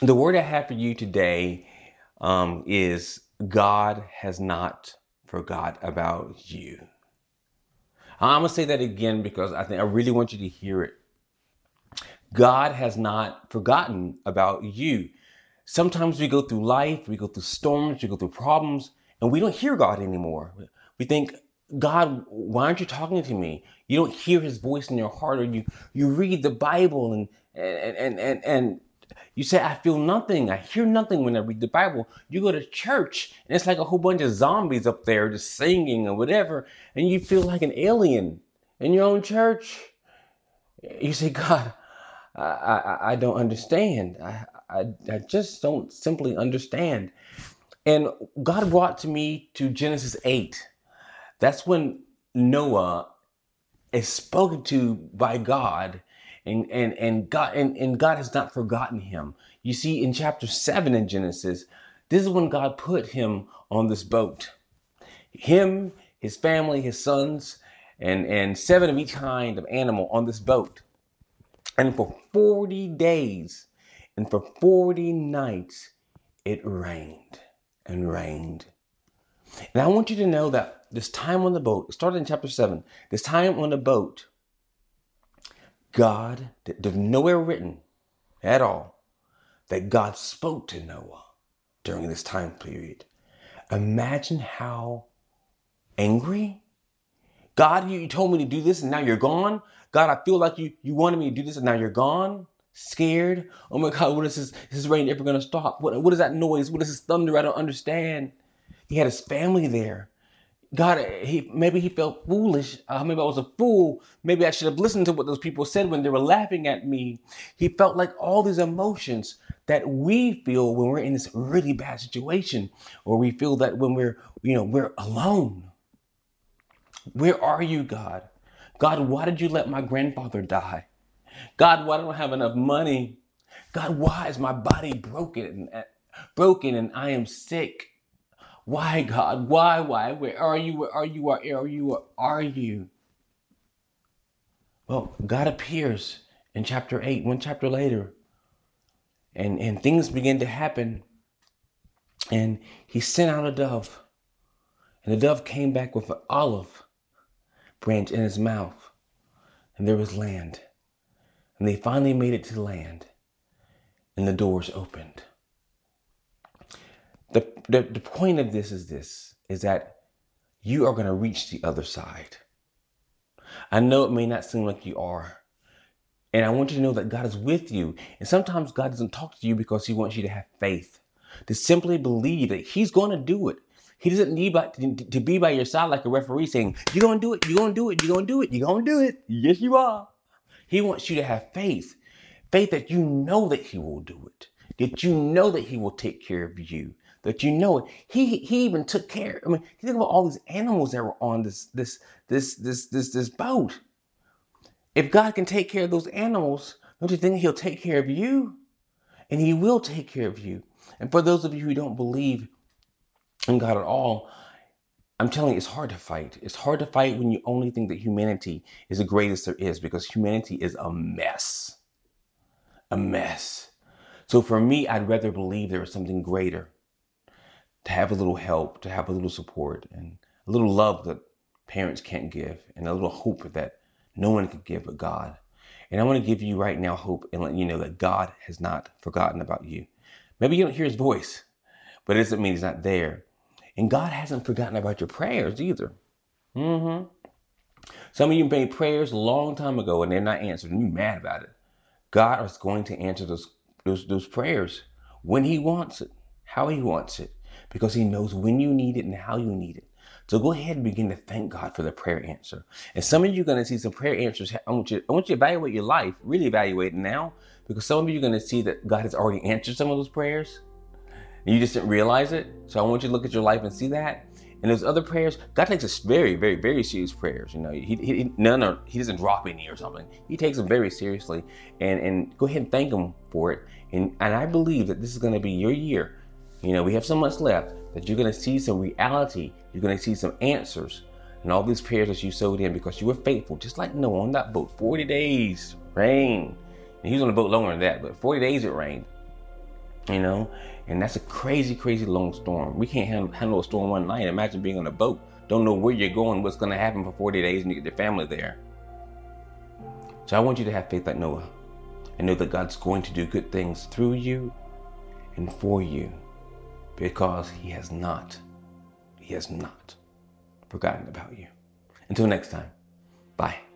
The word I have for you today um, is God has not forgot about you. I'm gonna say that again because I think I really want you to hear it. God has not forgotten about you. Sometimes we go through life, we go through storms, we go through problems, and we don't hear God anymore. We think, God, why aren't you talking to me? You don't hear his voice in your heart, or you you read the Bible and and and and, and you say, I feel nothing. I hear nothing when I read the Bible. You go to church and it's like a whole bunch of zombies up there just singing or whatever, and you feel like an alien in your own church. You say, God, I, I, I don't understand. I, I, I just don't simply understand. And God brought to me to Genesis 8. That's when Noah is spoken to by God and and and God and, and God has not forgotten him. You see, in chapter seven in Genesis, this is when God put him on this boat. Him, his family, his sons, and and seven of each kind of animal on this boat. And for 40 days and for 40 nights, it rained and rained. And I want you to know that this time on the boat, started in chapter 7, this time on the boat, God, there's nowhere written at all that God spoke to Noah during this time period. Imagine how angry. God, you, told me to do this and now you're gone. God, I feel like you, you wanted me to do this and now you're gone. Scared. Oh my God, what is this? Is this rain ever going to stop? What, what is that noise? What is this thunder? I don't understand. He had his family there. God, he maybe he felt foolish. Uh, maybe I was a fool. Maybe I should have listened to what those people said when they were laughing at me. He felt like all these emotions that we feel when we're in this really bad situation, or we feel that when we're, you know, we're alone. Where are you, God? God, why did you let my grandfather die? God, why don't I have enough money? God, why is my body broken and broken and I am sick? Why, God? Why, why? Where are you? Where are you? Where are you? Where are you? Well, God appears in chapter 8, one chapter later, and, and things begin to happen. And he sent out a dove, and the dove came back with an olive branch in his mouth, and there was land. And they finally made it to land, and the doors opened the, the, point of this is this is that you are going to reach the other side. I know it may not seem like you are. And I want you to know that God is with you. And sometimes God doesn't talk to you because he wants you to have faith, to simply believe that he's going to do it. He doesn't need to be by your side like a referee saying, You're going to do it, you're going to do it, you're going to do it, you're going to do it. Yes, you are. He wants you to have faith. Faith that you know that he will do it, that you know that he will take care of you, that you know it. He he even took care. I mean, think about all these animals that were on this this this this this this boat. If God can take care of those animals, don't you think He'll take care of you? And He will take care of you. And for those of you who don't believe in God at all, I'm telling you, it's hard to fight. It's hard to fight when you only think that humanity is the greatest there is because humanity is a mess. A mess. So for me, I'd rather believe there is something greater to have a little help, to have a little support, and a little love that parents can't give, and a little hope that no one can give but God. And I want to give you right now hope and let you know that God has not forgotten about you. Maybe you don't hear his voice, but it doesn't mean he's not there. And God hasn't forgotten about your prayers either. Mm-hmm. Some of you made prayers a long time ago and they're not answered, and you're mad about it. God is going to answer those, those, those prayers when he wants it, how he wants it because He knows when you need it and how you need it. So go ahead and begin to thank God for the prayer answer. And some of you are going to see some prayer answers. I want you, I want you to evaluate your life, really evaluate it now, because some of you are going to see that God has already answered some of those prayers. And you just didn't realize it. So I want you to look at your life and see that. And those other prayers, God takes us very, very, very serious prayers. You know, he, he none or he doesn't drop any or something. He takes them very seriously. And and go ahead and thank him for it. And and I believe that this is going to be your year you know, we have so much left that you're going to see some reality. You're going to see some answers and all these prayers that you sowed in because you were faithful, just like Noah on that boat. 40 days, rain. And he was on the boat longer than that, but 40 days it rained. You know, and that's a crazy, crazy long storm. We can't handle, handle a storm one night. Imagine being on a boat, don't know where you're going, what's going to happen for 40 days, and you get your family there. So I want you to have faith like Noah and know that God's going to do good things through you and for you because He has not, He has not forgotten about you. Until next time, bye.